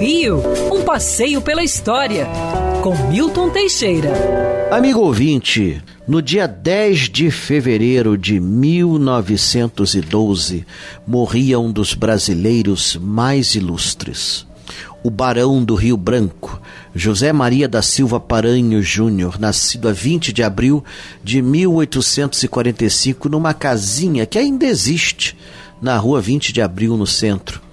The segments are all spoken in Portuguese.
Rio, um passeio pela história, com Milton Teixeira. Amigo ouvinte, no dia 10 de fevereiro de 1912, morria um dos brasileiros mais ilustres. O Barão do Rio Branco, José Maria da Silva Paranho Júnior, nascido a 20 de abril de 1845, numa casinha que ainda existe, na rua 20 de abril, no centro.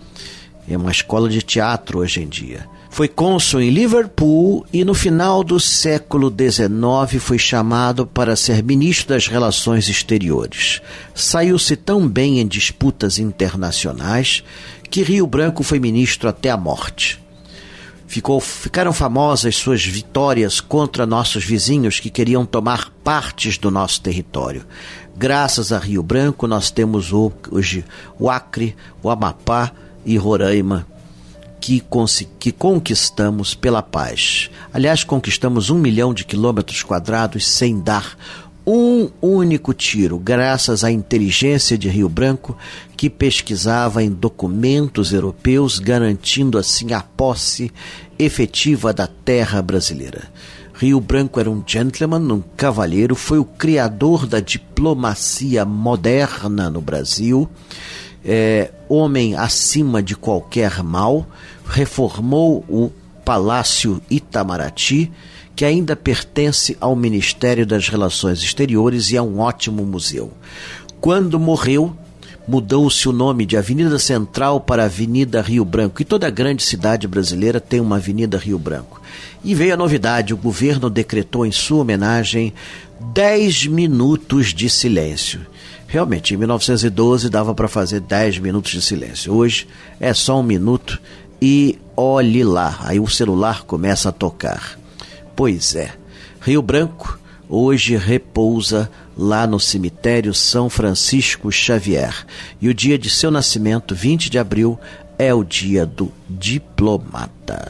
É uma escola de teatro hoje em dia. Foi cônsul em Liverpool e no final do século XIX foi chamado para ser ministro das Relações Exteriores. Saiu-se tão bem em disputas internacionais que Rio Branco foi ministro até a morte. Ficou, ficaram famosas suas vitórias contra nossos vizinhos que queriam tomar partes do nosso território. Graças a Rio Branco, nós temos hoje o Acre, o Amapá e Roraima que, que conquistamos pela paz. Aliás, conquistamos um milhão de quilômetros quadrados sem dar um único tiro, graças à inteligência de Rio Branco, que pesquisava em documentos europeus, garantindo assim a posse efetiva da terra brasileira. Rio Branco era um gentleman, um cavalheiro, foi o criador da diplomacia moderna no Brasil é, homem acima de qualquer mal, reformou o Palácio Itamaraty, que ainda pertence ao Ministério das Relações Exteriores e é um ótimo museu. Quando morreu, mudou-se o nome de Avenida Central para Avenida Rio Branco, e toda grande cidade brasileira tem uma Avenida Rio Branco. E veio a novidade: o governo decretou em sua homenagem 10 minutos de silêncio. Realmente, em 1912 dava para fazer 10 minutos de silêncio. Hoje é só um minuto e olhe lá. Aí o celular começa a tocar. Pois é, Rio Branco hoje repousa lá no cemitério São Francisco Xavier. E o dia de seu nascimento, 20 de abril, é o dia do diplomata.